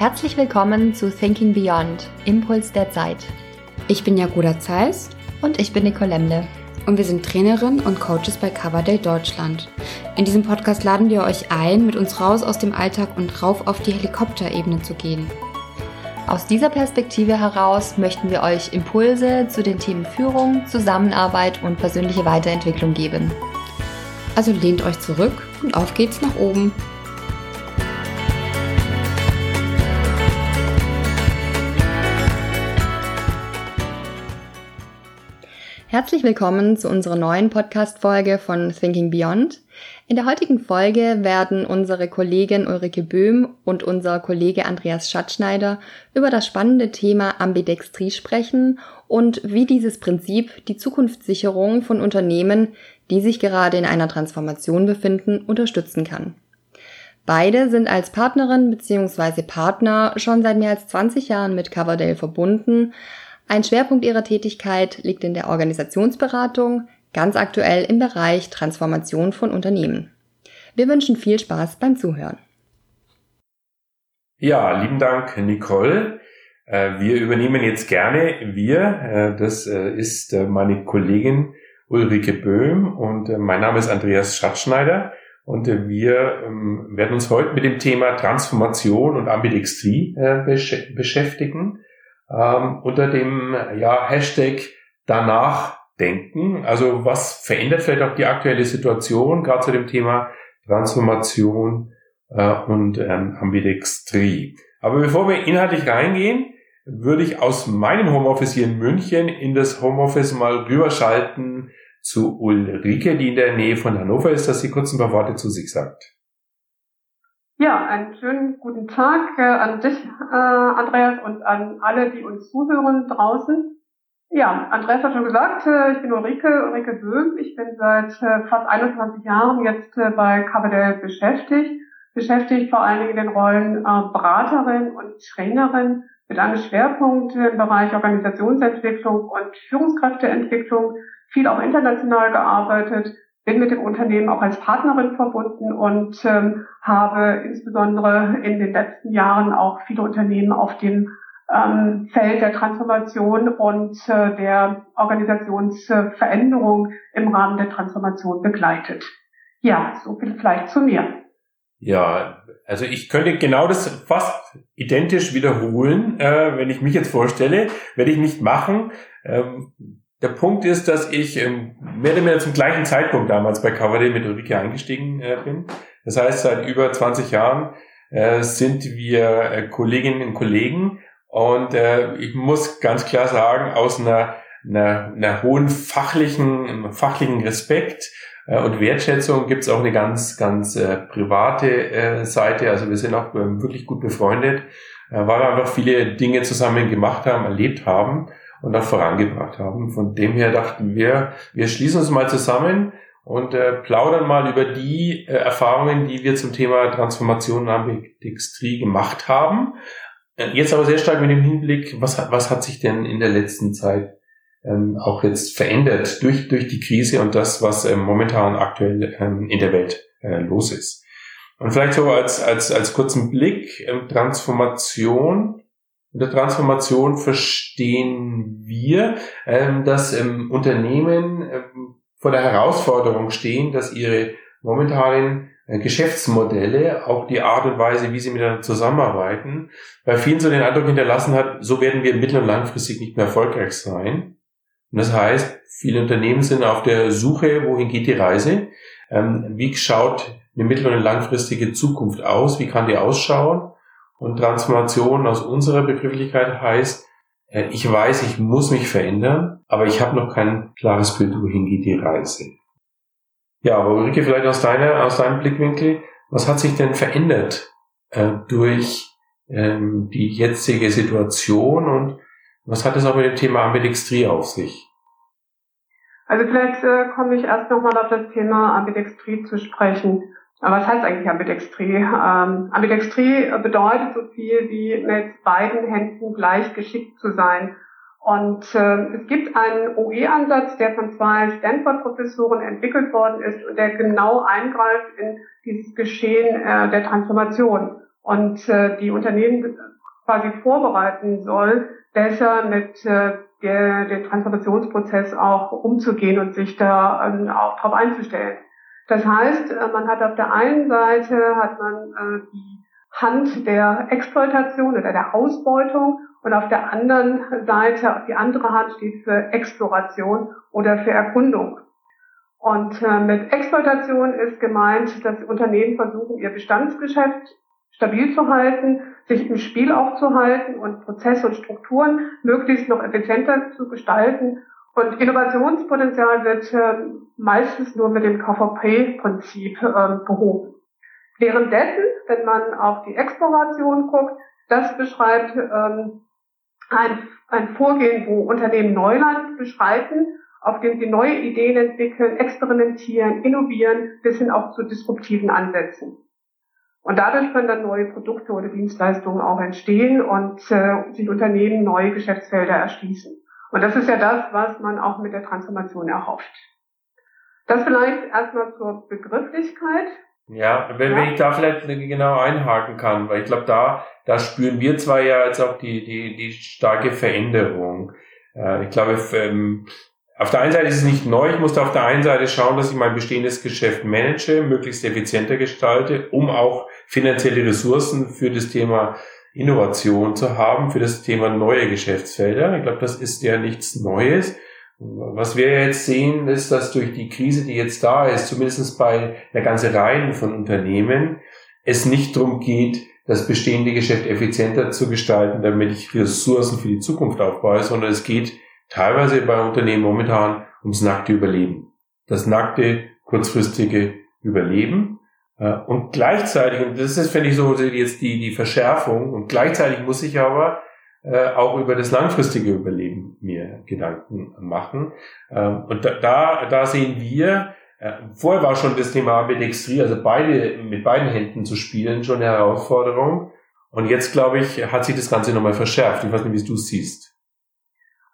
Herzlich willkommen zu Thinking Beyond, Impuls der Zeit. Ich bin Jagoda Zeiss und ich bin Nicole Lemle. Und wir sind Trainerin und Coaches bei Coverdale Deutschland. In diesem Podcast laden wir euch ein, mit uns raus aus dem Alltag und rauf auf die Helikopterebene zu gehen. Aus dieser Perspektive heraus möchten wir euch Impulse zu den Themen Führung, Zusammenarbeit und persönliche Weiterentwicklung geben. Also lehnt euch zurück und auf geht's nach oben. Herzlich willkommen zu unserer neuen Podcast-Folge von Thinking Beyond. In der heutigen Folge werden unsere Kollegin Ulrike Böhm und unser Kollege Andreas Schatzschneider über das spannende Thema Ambidextrie sprechen und wie dieses Prinzip die Zukunftssicherung von Unternehmen, die sich gerade in einer Transformation befinden, unterstützen kann. Beide sind als Partnerin bzw. Partner schon seit mehr als 20 Jahren mit Coverdale verbunden, ein Schwerpunkt ihrer Tätigkeit liegt in der Organisationsberatung, ganz aktuell im Bereich Transformation von Unternehmen. Wir wünschen viel Spaß beim Zuhören. Ja, lieben Dank, Nicole. Äh, wir übernehmen jetzt gerne wir. Äh, das äh, ist meine Kollegin Ulrike Böhm und mein Name ist Andreas Schatzschneider. Und wir ähm, werden uns heute mit dem Thema Transformation und Ambidextrie beschäftigen ähm, unter dem ja, Hashtag danach denken. Also was verändert vielleicht auch die aktuelle Situation, gerade zu dem Thema Transformation äh, und ähm, Ambidextrie. Aber bevor wir inhaltlich reingehen, würde ich aus meinem Homeoffice hier in München in das Homeoffice mal rüberschalten zu Ulrike, die in der Nähe von Hannover ist, dass sie kurz ein paar Worte zu sich sagt. Ja, einen schönen guten Tag äh, an dich, äh, Andreas, und an alle, die uns zuhören draußen. Ja, Andreas hat schon gesagt, äh, ich bin Ulrike, Ulrike Böhm. Ich bin seit äh, fast 21 Jahren jetzt äh, bei Carbadell beschäftigt. Beschäftigt vor allen Dingen in den Rollen äh, Beraterin und Trainerin mit einem Schwerpunkt im Bereich Organisationsentwicklung und Führungskräfteentwicklung. Viel auch international gearbeitet, bin mit dem Unternehmen auch als Partnerin verbunden und ähm, habe insbesondere in den letzten Jahren auch viele Unternehmen auf dem ähm, Feld der Transformation und äh, der Organisationsveränderung im Rahmen der Transformation begleitet. Ja, so viel vielleicht zu mir. Ja, also ich könnte genau das fast identisch wiederholen, äh, wenn ich mich jetzt vorstelle, werde ich nicht machen. Ähm, der Punkt ist, dass ich ähm, mehr oder weniger zum gleichen Zeitpunkt damals bei Coverday mit Ulrike eingestiegen äh, bin. Das heißt, seit über 20 Jahren äh, sind wir äh, Kolleginnen und Kollegen und äh, ich muss ganz klar sagen, aus einer, einer, einer hohen fachlichen, fachlichen Respekt äh, und Wertschätzung gibt es auch eine ganz, ganz äh, private äh, Seite. Also wir sind auch ähm, wirklich gut befreundet, äh, weil wir einfach viele Dinge zusammen gemacht haben, erlebt haben und auch vorangebracht haben. Von dem her dachten wir, wir schließen uns mal zusammen und äh, plaudern mal über die äh, Erfahrungen, die wir zum Thema Transformation und Ambidextrie gemacht haben. Äh, jetzt aber sehr stark mit dem Hinblick, was was hat sich denn in der letzten Zeit ähm, auch jetzt verändert durch, durch die Krise und das, was ähm, momentan aktuell ähm, in der Welt äh, los ist. Und vielleicht so als, als, als kurzen Blick, ähm, Transformation in der Transformation verstehen wir, ähm, dass ähm, Unternehmen ähm, vor der Herausforderung stehen, dass ihre momentanen äh, Geschäftsmodelle, auch die Art und Weise, wie sie miteinander zusammenarbeiten, bei vielen so den Eindruck hinterlassen hat, so werden wir mittel- und langfristig nicht mehr erfolgreich sein. Und das heißt, viele Unternehmen sind auf der Suche, wohin geht die Reise? wie schaut eine mittel- und langfristige Zukunft aus? Wie kann die ausschauen? Und Transformation aus unserer Begrifflichkeit heißt, äh, ich weiß, ich muss mich verändern, aber ich habe noch kein klares Bild, wohin geht die Reise. Ja, aber Ulrike, vielleicht aus deiner, aus deinem Blickwinkel, was hat sich denn verändert äh, durch ähm, die jetzige Situation und was hat es auch mit dem Thema Ambidextrie auf sich? Also vielleicht äh, komme ich erst nochmal auf das Thema Ambidextrie zu sprechen. Was heißt eigentlich Ambidextrie? Ähm, Ambidextrie bedeutet so viel wie mit beiden Händen gleich geschickt zu sein. Und äh, es gibt einen OE-Ansatz, der von zwei Stanford-Professoren entwickelt worden ist und der genau eingreift in dieses Geschehen äh, der Transformation. und äh, die Unternehmen quasi vorbereiten soll, besser mit äh, der, Transformationsprozess auch umzugehen und sich da ähm, auch darauf einzustellen. Das heißt, äh, man hat auf der einen Seite hat man äh, die Hand der Exploitation oder der Ausbeutung und auf der anderen Seite, die andere Hand steht für Exploration oder für Erkundung. Und äh, mit Exploitation ist gemeint, dass Unternehmen versuchen, ihr Bestandsgeschäft stabil zu halten, sich im Spiel auch zu halten und Prozesse und Strukturen möglichst noch effizienter zu gestalten. Und Innovationspotenzial wird äh, meistens nur mit dem KVP-Prinzip äh, behoben. Währenddessen, wenn man auf die Exploration guckt, das beschreibt ähm, ein, ein Vorgehen, wo Unternehmen Neuland beschreiten, auf dem sie neue Ideen entwickeln, experimentieren, innovieren, bis hin auch zu disruptiven Ansätzen. Und dadurch können dann neue Produkte oder Dienstleistungen auch entstehen und äh, sich Unternehmen neue Geschäftsfelder erschließen. Und das ist ja das, was man auch mit der Transformation erhofft. Das vielleicht erstmal zur Begrifflichkeit. Ja, wenn, ja. wenn ich da vielleicht genau einhaken kann, weil ich glaube, da, da spüren wir zwar ja jetzt auch die, die, die starke Veränderung. Äh, ich glaube, ähm, auf der einen Seite ist es nicht neu, ich musste auf der einen Seite schauen, dass ich mein bestehendes Geschäft manage, möglichst effizienter gestalte, um auch finanzielle Ressourcen für das Thema Innovation zu haben, für das Thema neue Geschäftsfelder. Ich glaube, das ist ja nichts Neues. Was wir jetzt sehen, ist, dass durch die Krise, die jetzt da ist, zumindest bei einer ganzen Reihe von Unternehmen, es nicht darum geht, das bestehende Geschäft effizienter zu gestalten, damit ich Ressourcen für die Zukunft aufbaue, sondern es geht teilweise bei Unternehmen momentan ums nackte Überleben. Das nackte, kurzfristige Überleben. Äh, und gleichzeitig, und das ist, finde ich, so jetzt die, die Verschärfung, und gleichzeitig muss ich aber äh, auch über das langfristige Überleben mir Gedanken machen. Ähm, und da, da sehen wir, äh, vorher war schon das Thema Ambidextrie, also beide, mit beiden Händen zu spielen, schon eine Herausforderung. Und jetzt, glaube ich, hat sich das Ganze nochmal verschärft. Ich weiß nicht, wie du es siehst.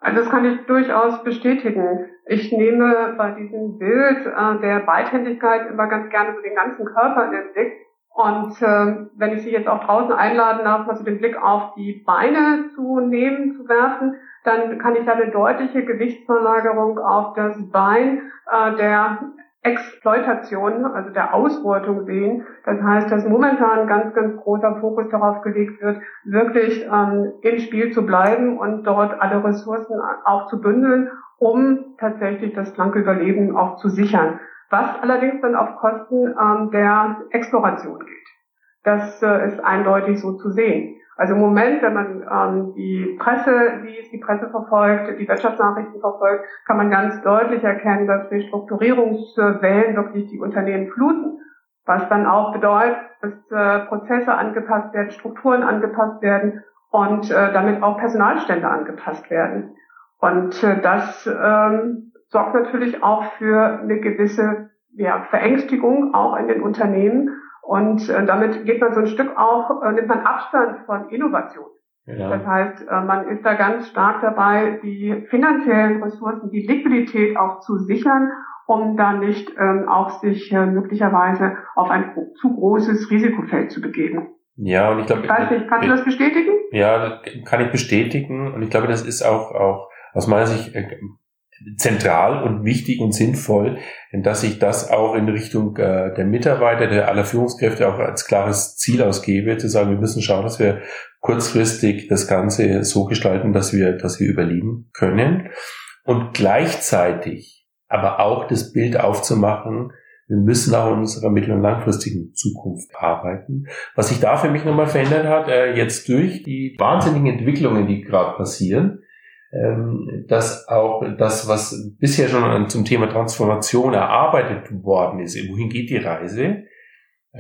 Also das kann ich durchaus bestätigen. Ich nehme bei diesem Bild äh, der Beidhändigkeit immer ganz gerne so den ganzen Körper in den Blick. Und äh, wenn ich Sie jetzt auch draußen einladen darf, mal den Blick auf die Beine zu nehmen, zu werfen, dann kann ich da eine deutliche Gewichtsverlagerung auf das Bein äh, der Exploitation, also der Ausbeutung sehen. Das heißt, dass momentan ganz, ganz großer Fokus darauf gelegt wird, wirklich ähm, im Spiel zu bleiben und dort alle Ressourcen auch zu bündeln, um tatsächlich das blanke Überleben auch zu sichern. Was allerdings dann auf Kosten ähm, der Exploration geht. Das äh, ist eindeutig so zu sehen. Also im Moment, wenn man ähm, die Presse liest, die Presse verfolgt, die Wirtschaftsnachrichten verfolgt, kann man ganz deutlich erkennen, dass Restrukturierungswellen wirklich die Unternehmen fluten. Was dann auch bedeutet, dass äh, Prozesse angepasst werden, Strukturen angepasst werden und äh, damit auch Personalstände angepasst werden. Und äh, das ähm, sorgt natürlich auch für eine gewisse ja, Verängstigung auch in den Unternehmen und äh, damit geht man so ein Stück auch, äh, nimmt man Abstand von Innovation. Ja. Das heißt, äh, man ist da ganz stark dabei, die finanziellen Ressourcen, die Liquidität auch zu sichern, um dann nicht ähm, auch sich äh, möglicherweise auf ein zu großes Risikofeld zu begeben. Ja, und ich glaube, ich weiß nicht, kannst du das bestätigen? Ja, kann ich bestätigen. Und ich glaube, das ist auch, auch aus meiner Sicht äh, zentral und wichtig und sinnvoll, dass ich das auch in Richtung äh, der Mitarbeiter, der aller Führungskräfte auch als klares Ziel ausgebe, zu sagen, wir müssen schauen, dass wir kurzfristig das Ganze so gestalten, dass wir, dass wir überleben können und gleichzeitig aber auch das Bild aufzumachen, wir müssen auch in unserer mittel- und langfristigen Zukunft arbeiten. Was sich da für mich nochmal verändert hat, äh, jetzt durch die wahnsinnigen Entwicklungen, die gerade passieren, dass auch das, was bisher schon zum Thema Transformation erarbeitet worden ist, wohin geht die Reise,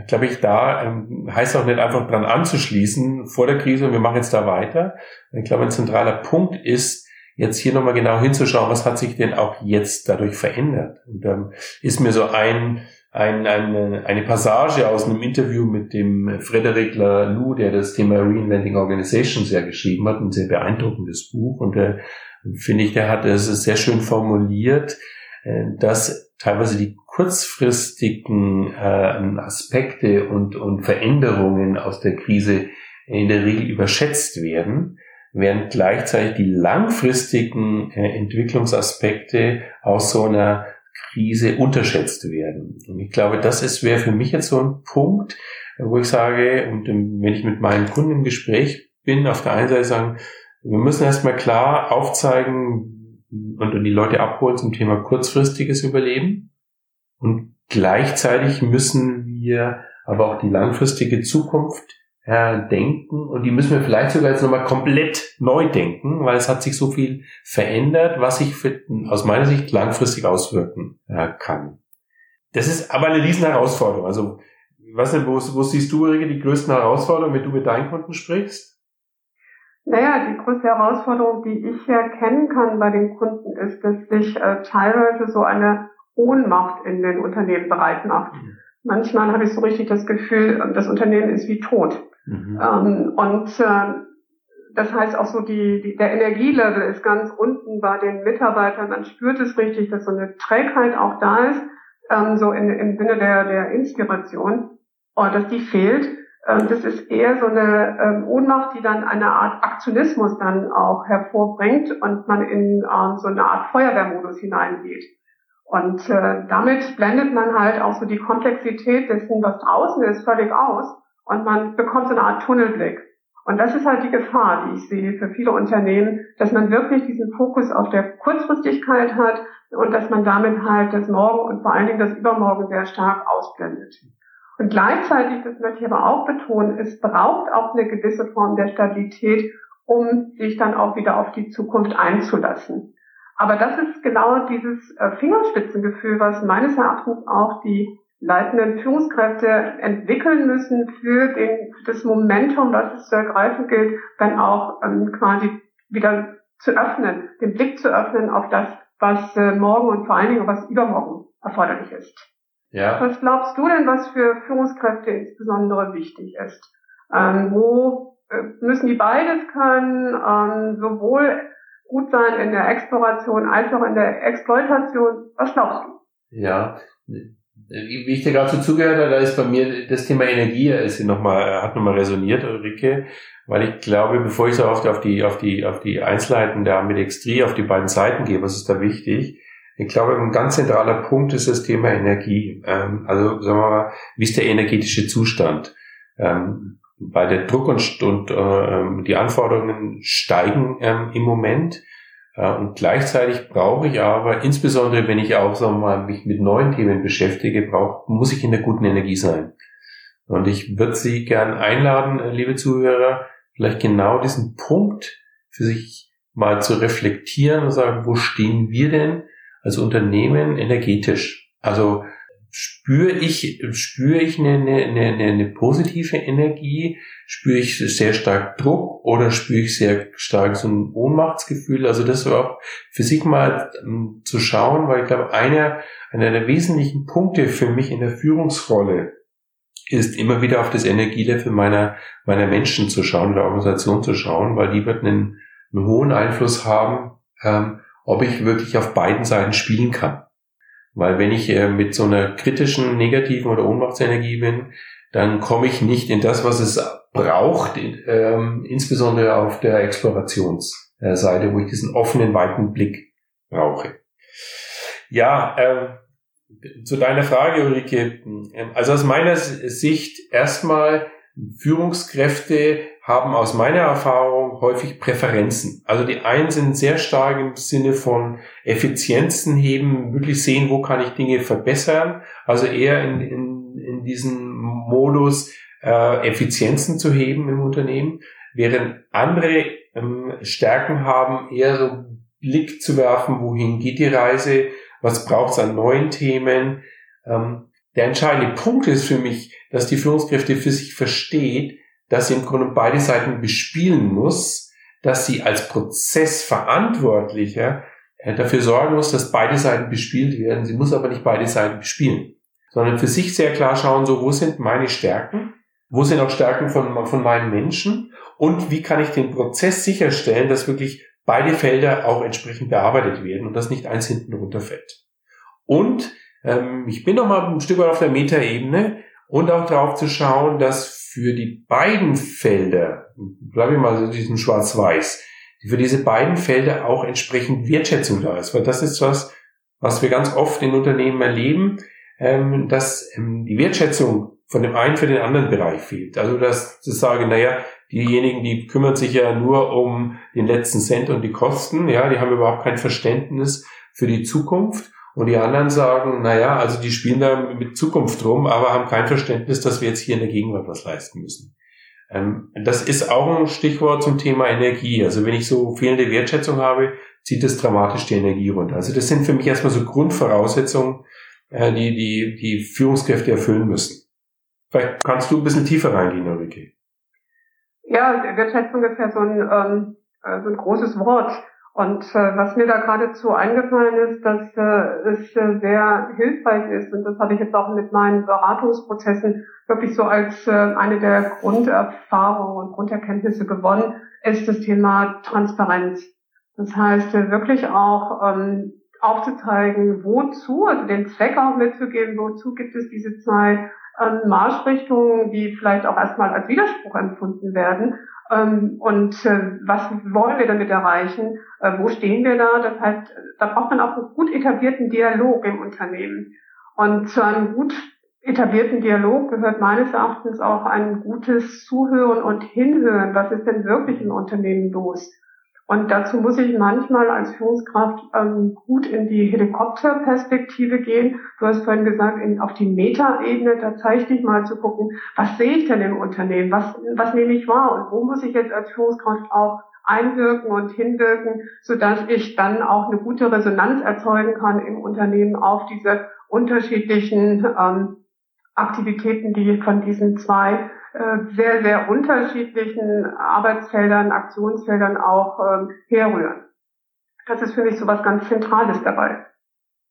glaube ich, da ähm, heißt auch nicht einfach dran anzuschließen vor der Krise und wir machen jetzt da weiter. Ich glaube, ein zentraler Punkt ist, jetzt hier nochmal genau hinzuschauen, was hat sich denn auch jetzt dadurch verändert. Und ähm, ist mir so ein ein, eine, eine Passage aus einem Interview mit dem Frederic Laloux, der das Thema Reinventing Organizations ja geschrieben hat, ein sehr beeindruckendes Buch. Und der, finde ich, der hat es sehr schön formuliert, äh, dass teilweise die kurzfristigen äh, Aspekte und, und Veränderungen aus der Krise in der Regel überschätzt werden, während gleichzeitig die langfristigen äh, Entwicklungsaspekte aus so einer Krise unterschätzt werden. Und ich glaube, das ist wäre für mich jetzt so ein Punkt, wo ich sage, und wenn ich mit meinen Kunden im Gespräch bin, auf der einen Seite sagen, wir müssen erstmal klar aufzeigen und die Leute abholen zum Thema kurzfristiges Überleben. Und gleichzeitig müssen wir aber auch die langfristige Zukunft äh, denken und die müssen wir vielleicht sogar jetzt nochmal komplett neu denken, weil es hat sich so viel verändert, was sich für, aus meiner Sicht langfristig auswirken äh, kann. Das ist aber eine riesen Herausforderung. Also, was denn, wo, wo siehst du, Ulrike, die größten Herausforderungen, wenn du mit deinen Kunden sprichst? Naja, die größte Herausforderung, die ich erkennen kann bei den Kunden, ist, dass sich äh, teilweise so eine Ohnmacht in den Unternehmen bereit macht. Mhm. Manchmal habe ich so richtig das Gefühl, das Unternehmen ist wie tot. Mhm. Ähm, und äh, das heißt auch so, die, die, der Energielevel ist ganz unten bei den Mitarbeitern. Man spürt es richtig, dass so eine Trägheit auch da ist, ähm, so in, im Sinne der, der Inspiration, und dass die fehlt. Ähm, das ist eher so eine ähm, Ohnmacht, die dann eine Art Aktionismus dann auch hervorbringt und man in ähm, so eine Art Feuerwehrmodus hineingeht. Und äh, damit blendet man halt auch so die Komplexität dessen, was draußen ist, völlig aus und man bekommt so eine Art Tunnelblick. Und das ist halt die Gefahr, die ich sehe für viele Unternehmen, dass man wirklich diesen Fokus auf der Kurzfristigkeit hat und dass man damit halt das Morgen und vor allen Dingen das Übermorgen sehr stark ausblendet. Und gleichzeitig, das möchte ich aber auch betonen, es braucht auch eine gewisse Form der Stabilität, um sich dann auch wieder auf die Zukunft einzulassen. Aber das ist genau dieses äh, Fingerspitzengefühl, was meines Erachtens auch die leitenden Führungskräfte entwickeln müssen für den, das Momentum, was es zu ergreifen gilt, dann auch ähm, quasi wieder zu öffnen, den Blick zu öffnen auf das, was äh, morgen und vor allen Dingen was übermorgen erforderlich ist. Ja. Was glaubst du denn, was für Führungskräfte insbesondere wichtig ist? Ähm, wo äh, müssen die beides können, ähm, sowohl gut sein in der Exploration als auch in der Exploitation? Was glaubst du? Ja, wie ich dir gerade so zugehört habe, da ist bei mir das Thema Energie ist nochmal, hat nochmal resoniert, Ulrike, weil ich glaube, bevor ich so oft auf die, auf die, auf die Einzelheiten der Ambidextrie, auf die beiden Seiten gehe, was ist da wichtig? Ich glaube, ein ganz zentraler Punkt ist das Thema Energie. Ähm, also, sagen wir mal, wie ist der energetische Zustand? Ähm, weil der Druck und, und äh, die Anforderungen steigen ähm, im Moment. Äh, und gleichzeitig brauche ich aber, insbesondere wenn ich auch sagen wir mal, mich mit neuen Themen beschäftige, brauche, muss ich in der guten Energie sein. Und ich würde Sie gern einladen, äh, liebe Zuhörer, vielleicht genau diesen Punkt für sich mal zu reflektieren und sagen, wo stehen wir denn als Unternehmen energetisch? Also spüre ich, spüre ich eine, eine, eine, eine positive Energie? Spüre ich sehr stark Druck oder spüre ich sehr stark so ein Ohnmachtsgefühl? Also das auch für sich mal um, zu schauen, weil ich glaube, einer, einer der wesentlichen Punkte für mich in der Führungsrolle ist immer wieder auf das Energielevel meiner, meiner Menschen zu schauen, der Organisation zu schauen, weil die wird einen, einen hohen Einfluss haben, ähm, ob ich wirklich auf beiden Seiten spielen kann. Weil wenn ich äh, mit so einer kritischen, negativen oder Ohnmachtsenergie bin, dann komme ich nicht in das, was es braucht, ähm, insbesondere auf der Explorationsseite, wo ich diesen offenen, weiten Blick brauche. Ja, äh, zu deiner Frage, Ulrike. Ähm, also aus meiner Sicht erstmal Führungskräfte haben aus meiner Erfahrung häufig Präferenzen. Also die einen sind sehr stark im Sinne von Effizienzen heben, wirklich sehen, wo kann ich Dinge verbessern. Also eher in, in, in diesen Modus äh, Effizienzen zu heben im Unternehmen, während andere ähm, Stärken haben, eher so Blick zu werfen, wohin geht die Reise, was braucht es an neuen Themen. Ähm, der entscheidende Punkt ist für mich, dass die Führungskräfte für sich versteht, dass sie im Grunde beide Seiten bespielen muss, dass sie als Prozessverantwortlicher äh, dafür sorgen muss, dass beide Seiten bespielt werden. Sie muss aber nicht beide Seiten bespielen, sondern für sich sehr klar schauen, so wo sind meine Stärken, wo sind auch Stärken von, von meinen Menschen und wie kann ich den Prozess sicherstellen, dass wirklich beide Felder auch entsprechend bearbeitet werden und dass nicht eins hinten runterfällt. Und ähm, ich bin noch mal ein Stück weit auf der Metaebene und auch darauf zu schauen, dass für die beiden Felder, bleibe ich mal so diesen Schwarz-Weiß, für diese beiden Felder auch entsprechend Wertschätzung da ist. Weil das ist was, was wir ganz oft in Unternehmen erleben, ähm, dass ähm, die Wertschätzung von dem einen für den anderen Bereich fehlt. Also dass das sage, naja, diejenigen, die kümmern sich ja nur um den letzten Cent und die Kosten, ja, die haben überhaupt kein Verständnis für die Zukunft. Und die anderen sagen, naja, also die spielen da mit Zukunft rum, aber haben kein Verständnis, dass wir jetzt hier in der Gegenwart was leisten müssen. Ähm, das ist auch ein Stichwort zum Thema Energie. Also wenn ich so fehlende Wertschätzung habe, zieht das dramatisch die Energie runter. Also das sind für mich erstmal so Grundvoraussetzungen, äh, die, die die Führungskräfte erfüllen müssen. Vielleicht kannst du ein bisschen tiefer reingehen, Ulrike. Ja, Wertschätzung ist ja so ein, ähm, äh, so ein großes Wort. Und äh, was mir da geradezu eingefallen ist, dass äh, es äh, sehr hilfreich ist, und das habe ich jetzt auch mit meinen Beratungsprozessen wirklich so als äh, eine der Grunderfahrungen und Grunderkenntnisse gewonnen, ist das Thema Transparenz. Das heißt, äh, wirklich auch ähm, aufzuzeigen, wozu, also den Zweck auch mitzugeben, wozu gibt es diese zwei ähm, Marschrichtungen, die vielleicht auch erstmal als Widerspruch empfunden werden, und äh, was wollen wir damit erreichen? Äh, wo stehen wir da? Das heißt, da braucht man auch einen gut etablierten Dialog im Unternehmen. Und zu einem gut etablierten Dialog gehört meines Erachtens auch ein gutes Zuhören und Hinhören. Was ist denn wirklich im Unternehmen los? Und dazu muss ich manchmal als Führungskraft ähm, gut in die Helikopterperspektive gehen. Du hast vorhin gesagt, in, auf die Metaebene tatsächlich mal zu gucken, was sehe ich denn im Unternehmen? Was, was nehme ich wahr? Und wo muss ich jetzt als Führungskraft auch einwirken und hinwirken, sodass ich dann auch eine gute Resonanz erzeugen kann im Unternehmen auf diese unterschiedlichen ähm, Aktivitäten, die von diesen zwei sehr, sehr unterschiedlichen Arbeitsfeldern, Aktionsfeldern auch ähm, herrühren. Das ist für mich so was ganz Zentrales dabei.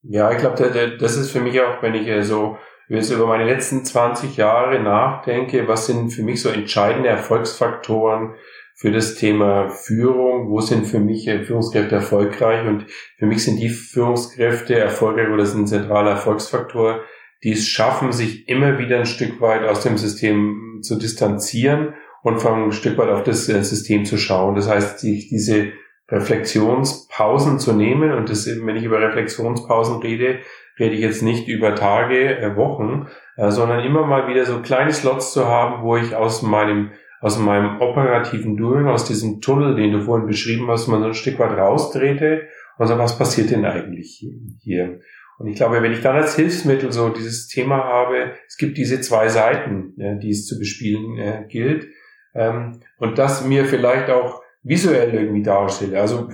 Ja, ich glaube, das ist für mich auch, wenn ich so über meine letzten 20 Jahre nachdenke, was sind für mich so entscheidende Erfolgsfaktoren für das Thema Führung, wo sind für mich Führungskräfte erfolgreich und für mich sind die Führungskräfte erfolgreich oder sind ein zentraler Erfolgsfaktor, die es schaffen, sich immer wieder ein Stück weit aus dem System zu distanzieren und von ein Stück weit auf das äh, System zu schauen. Das heißt, sich diese Reflexionspausen zu nehmen und das, wenn ich über Reflexionspausen rede, rede ich jetzt nicht über Tage, äh, Wochen, äh, sondern immer mal wieder so kleine Slots zu haben, wo ich aus meinem aus meinem operativen Doing, aus diesem Tunnel, den du vorhin beschrieben hast, mal so ein Stück weit raustrete und so, was passiert denn eigentlich hier? Und ich glaube, wenn ich dann als Hilfsmittel so dieses Thema habe, es gibt diese zwei Seiten, ja, die es zu bespielen äh, gilt, ähm, und das mir vielleicht auch visuell irgendwie darstelle. Also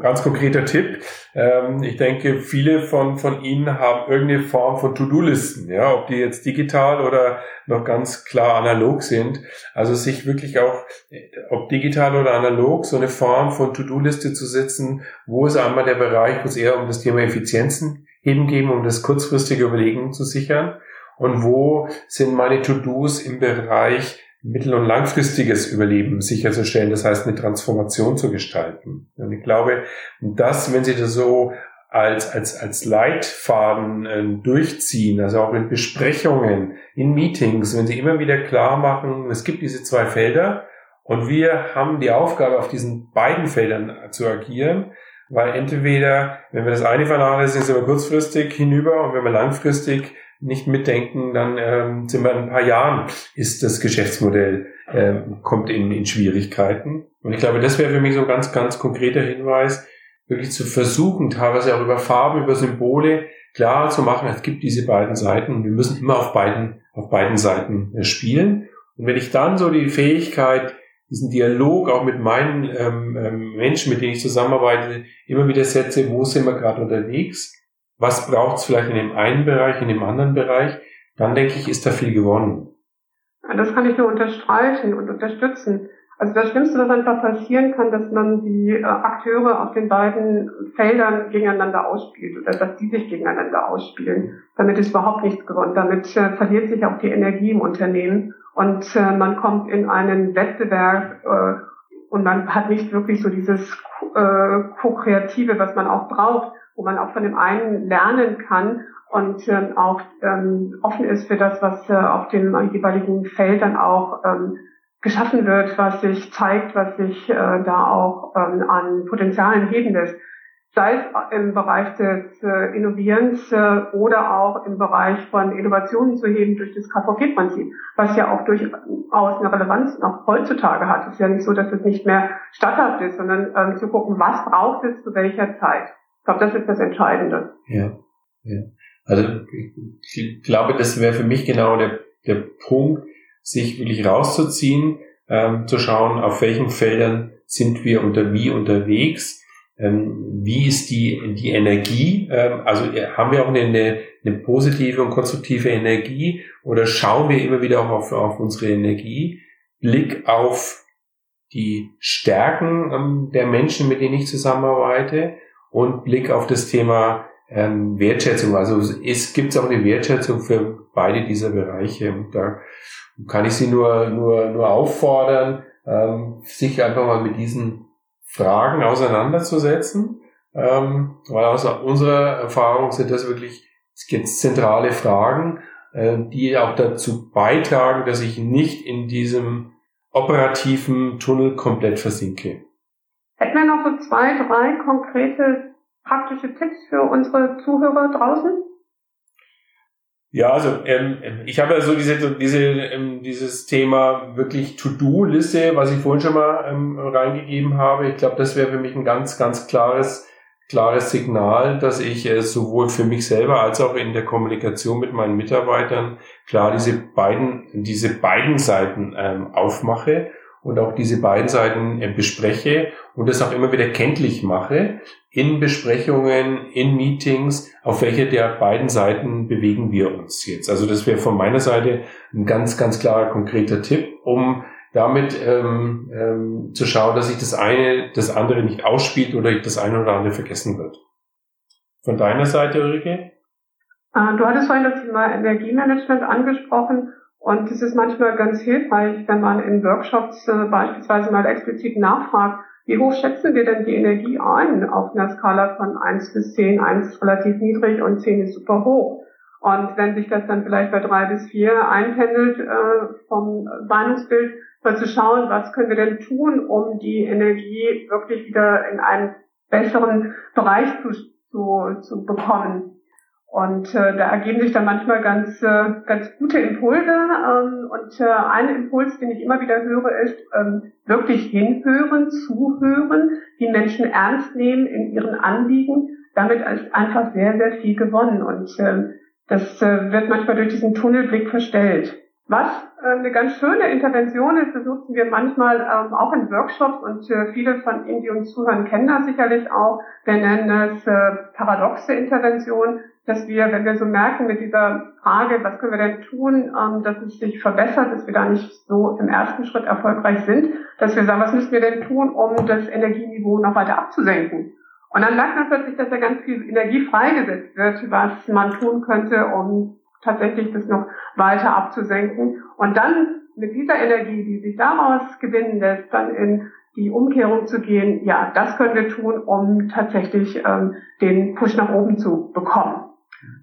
ganz konkreter Tipp. Ähm, ich denke, viele von, von Ihnen haben irgendeine Form von To-Do-Listen, ja, ob die jetzt digital oder noch ganz klar analog sind. Also sich wirklich auch, ob digital oder analog, so eine Form von To-Do-Liste zu setzen, wo ist einmal der Bereich, wo es eher um das Thema Effizienzen hingeben, um das kurzfristige Überlegen zu sichern? Und wo sind meine To-Dos im Bereich mittel- und langfristiges Überleben sicherzustellen, das heißt eine Transformation zu gestalten? Und ich glaube, dass, wenn Sie das so als, als, als Leitfaden äh, durchziehen, also auch in Besprechungen, in Meetings, wenn Sie immer wieder klar machen, es gibt diese zwei Felder und wir haben die Aufgabe, auf diesen beiden Feldern zu agieren, weil entweder, wenn wir das eine vernachlässigen, sind wir kurzfristig hinüber und wenn wir langfristig nicht mitdenken, dann ähm, sind wir in ein paar Jahren, ist das Geschäftsmodell, ähm, kommt in, in Schwierigkeiten. Und ich glaube, das wäre für mich so ein ganz, ganz konkreter Hinweis, wirklich zu versuchen, teilweise auch über Farben, über Symbole klar zu machen, es gibt diese beiden Seiten und wir müssen immer auf beiden, auf beiden Seiten äh, spielen. Und wenn ich dann so die Fähigkeit diesen Dialog auch mit meinen ähm, ähm, Menschen, mit denen ich zusammenarbeite, immer wieder setze, wo sind wir gerade unterwegs, was braucht es vielleicht in dem einen Bereich, in dem anderen Bereich, dann denke ich, ist da viel gewonnen. Das kann ich nur unterstreichen und unterstützen. Also das Schlimmste, was einfach passieren kann, dass man die äh, Akteure auf den beiden Feldern gegeneinander ausspielt oder dass die sich gegeneinander ausspielen. Damit ist überhaupt nichts gewonnen. Damit äh, verliert sich auch die Energie im Unternehmen und äh, man kommt in einen Wettbewerb und man hat nicht wirklich so dieses Co-Kreative, was man auch braucht, wo man auch von dem einen lernen kann und ähm, auch ähm, offen ist für das, was auf dem jeweiligen Feld dann auch ähm, geschaffen wird, was sich zeigt, was sich äh, da auch ähm, an Potenzialen heben lässt sei es im Bereich des äh, Innovierens äh, oder auch im Bereich von Innovationen zu heben durch das KVP-Prinzip, was ja auch durchaus eine Relevanz noch heutzutage hat. Es ist ja nicht so, dass es nicht mehr statthaft ist, sondern ähm, zu gucken, was braucht es zu welcher Zeit. Ich glaube, das ist das Entscheidende. Ja, ja. Also ich glaube, das wäre für mich genau der, der Punkt, sich wirklich rauszuziehen, ähm, zu schauen, auf welchen Feldern sind wir unter wie unterwegs ähm, wie ist die, die Energie? Ähm, also äh, haben wir auch eine, eine positive und konstruktive Energie oder schauen wir immer wieder auch auf, auf unsere Energie? Blick auf die Stärken ähm, der Menschen, mit denen ich zusammenarbeite und Blick auf das Thema Wertschätzung. Also es gibt auch eine Wertschätzung für beide dieser Bereiche. Und da kann ich Sie nur, nur, nur auffordern, sich einfach mal mit diesen Fragen auseinanderzusetzen, ähm, weil aus unserer Erfahrung sind das wirklich zentrale Fragen, äh, die auch dazu beitragen, dass ich nicht in diesem operativen Tunnel komplett versinke. Hätten wir noch so zwei, drei konkrete praktische Tipps für unsere Zuhörer draußen? Ja, also ähm, ich habe ja so diese, diese, ähm, dieses Thema wirklich To-Do-Liste, was ich vorhin schon mal ähm, reingegeben habe. Ich glaube, das wäre für mich ein ganz, ganz klares, klares Signal, dass ich äh, sowohl für mich selber als auch in der Kommunikation mit meinen Mitarbeitern klar diese beiden, diese beiden Seiten ähm, aufmache und auch diese beiden Seiten äh, bespreche und das auch immer wieder kenntlich mache in Besprechungen, in Meetings, auf welche der beiden Seiten bewegen wir uns jetzt. Also das wäre von meiner Seite ein ganz, ganz klarer, konkreter Tipp, um damit ähm, ähm, zu schauen, dass sich das eine das andere nicht ausspielt oder das eine oder andere vergessen wird. Von deiner Seite, Ulrike? Ah, du hattest vorhin das Thema Energiemanagement angesprochen und es ist manchmal ganz hilfreich, wenn man in Workshops äh, beispielsweise mal explizit nachfragt, wie hoch schätzen wir denn die Energie ein auf einer Skala von 1 bis 10? 1 ist relativ niedrig und 10 ist super hoch. Und wenn sich das dann vielleicht bei 3 bis 4 einpendelt äh, vom Meinungsbild, mal zu schauen, was können wir denn tun, um die Energie wirklich wieder in einen besseren Bereich zu, zu, zu bekommen. Und äh, da ergeben sich dann manchmal ganz, äh, ganz gute Impulse. Ähm, und äh, ein Impuls, den ich immer wieder höre, ist ähm, wirklich hinhören, zuhören, die Menschen ernst nehmen in ihren Anliegen. Damit ist einfach sehr, sehr viel gewonnen. Und äh, das äh, wird manchmal durch diesen Tunnelblick verstellt. Was äh, eine ganz schöne Intervention ist, das nutzen wir manchmal ähm, auch in Workshops und äh, viele von Ihnen, die uns zuhören, kennen das sicherlich auch. Wir nennen es äh, paradoxe Intervention dass wir, wenn wir so merken mit dieser Frage, was können wir denn tun, ähm, dass es sich verbessert, dass wir da nicht so im ersten Schritt erfolgreich sind, dass wir sagen, was müssen wir denn tun, um das Energieniveau noch weiter abzusenken? Und dann merkt man plötzlich, dass da ganz viel Energie freigesetzt wird, was man tun könnte, um tatsächlich das noch weiter abzusenken. Und dann mit dieser Energie, die sich daraus gewinnen lässt, dann in die Umkehrung zu gehen, ja, das können wir tun, um tatsächlich ähm, den Push nach oben zu bekommen.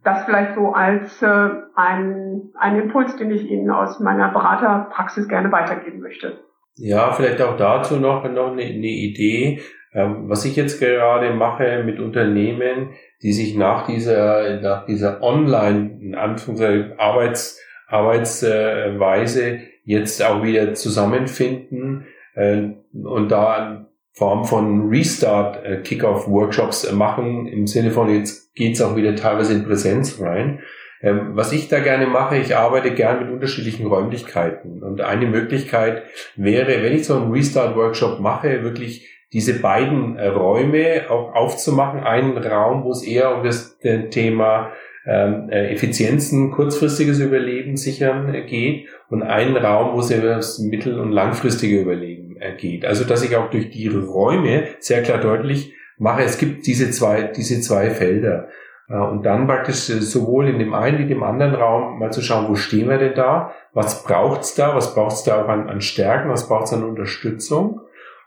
Das vielleicht so als äh, ein, ein Impuls, den ich Ihnen aus meiner Beraterpraxis gerne weitergeben möchte. Ja, vielleicht auch dazu noch, noch eine, eine Idee. Ähm, was ich jetzt gerade mache mit Unternehmen, die sich nach dieser, nach dieser Online, in Anführungszeichen, Arbeits, Arbeitsweise jetzt auch wieder zusammenfinden äh, und da Form von Restart äh, Kickoff Workshops äh, machen im Sinne von jetzt geht's auch wieder teilweise in Präsenz rein. Ähm, was ich da gerne mache, ich arbeite gern mit unterschiedlichen Räumlichkeiten und eine Möglichkeit wäre, wenn ich so einen Restart Workshop mache, wirklich diese beiden äh, Räume auch aufzumachen. Einen Raum, wo es eher um das Thema ähm, Effizienzen, kurzfristiges Überleben sichern geht und einen Raum, wo es über das mittel- und langfristige Überleben geht. Also dass ich auch durch die Räume sehr klar deutlich mache, es gibt diese zwei, diese zwei Felder. Äh, und dann praktisch äh, sowohl in dem einen wie dem anderen Raum mal zu schauen, wo stehen wir denn da, was braucht's da, was braucht's da auch an, an Stärken, was braucht's an Unterstützung.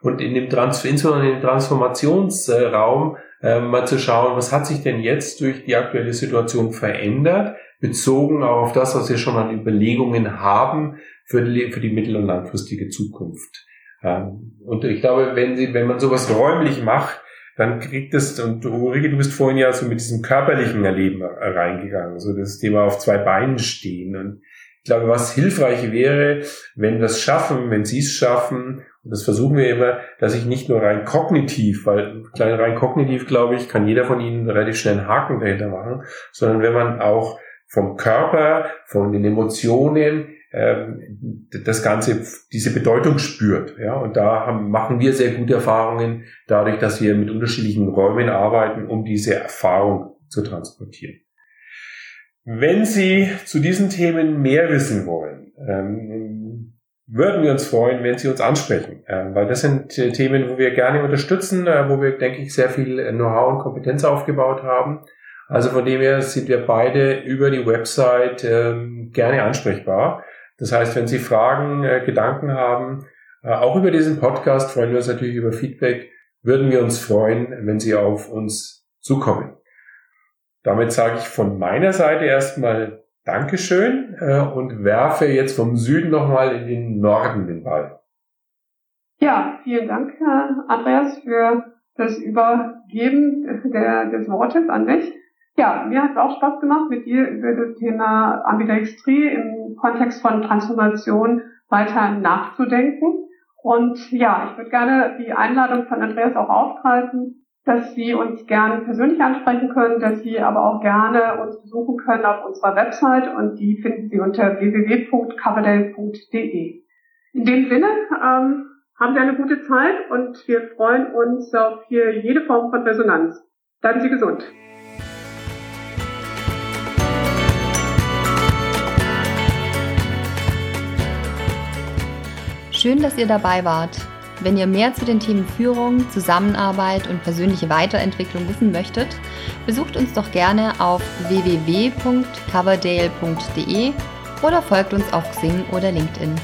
Und in dem Trans insbesondere in dem Transformationsraum äh, mal zu schauen, was hat sich denn jetzt durch die aktuelle Situation verändert, bezogen auch auf das, was wir schon an Überlegungen haben für die, für die mittel- und langfristige Zukunft. Ähm, und ich glaube, wenn Sie, wenn man sowas räumlich macht, dann kriegt es, und Ulrike, du bist vorhin ja so mit diesem körperlichen Erleben reingegangen, so das Thema auf zwei Beinen stehen. Und ich glaube, was hilfreich wäre, wenn wir es schaffen, wenn Sie es schaffen, und das versuchen wir immer, dass ich nicht nur rein kognitiv, weil rein kognitiv, glaube ich, kann jeder von Ihnen relativ schnell einen Haken dahinter machen, sondern wenn man auch vom Körper, von den Emotionen, ähm, das Ganze, diese Bedeutung spürt. Ja, und da haben, machen wir sehr gute Erfahrungen dadurch, dass wir mit unterschiedlichen Räumen arbeiten, um diese Erfahrung zu transportieren. Wenn Sie zu diesen Themen mehr wissen wollen, ähm, würden wir uns freuen, wenn Sie uns ansprechen, äh, weil das sind äh, Themen, wo wir gerne unterstützen, äh, wo wir, denke ich, sehr viel Know-how und Kompetenz aufgebaut haben. Also von dem her sind wir beide über die Website ähm, gerne ansprechbar. Das heißt, wenn Sie Fragen, äh, Gedanken haben, äh, auch über diesen Podcast, freuen wir uns natürlich über Feedback, würden wir uns freuen, wenn Sie auf uns zukommen. Damit sage ich von meiner Seite erstmal Dankeschön äh, und werfe jetzt vom Süden nochmal in den Norden den Ball. Ja, vielen Dank, Herr Andreas, für das Übergeben der, des Wortes an mich. Ja, mir hat es auch Spaß gemacht, mit dir über das Thema Ambidextrie im Kontext von Transformation weiter nachzudenken. Und ja, ich würde gerne die Einladung von Andreas auch aufgreifen, dass Sie uns gerne persönlich ansprechen können, dass Sie aber auch gerne uns besuchen können auf unserer Website und die finden Sie unter www.coverdale.de. In dem Sinne ähm, haben Sie eine gute Zeit und wir freuen uns auf hier jede Form von Resonanz. Bleiben Sie gesund. Schön, dass ihr dabei wart. Wenn ihr mehr zu den Themen Führung, Zusammenarbeit und persönliche Weiterentwicklung wissen möchtet, besucht uns doch gerne auf www.coverdale.de oder folgt uns auf Xing oder LinkedIn.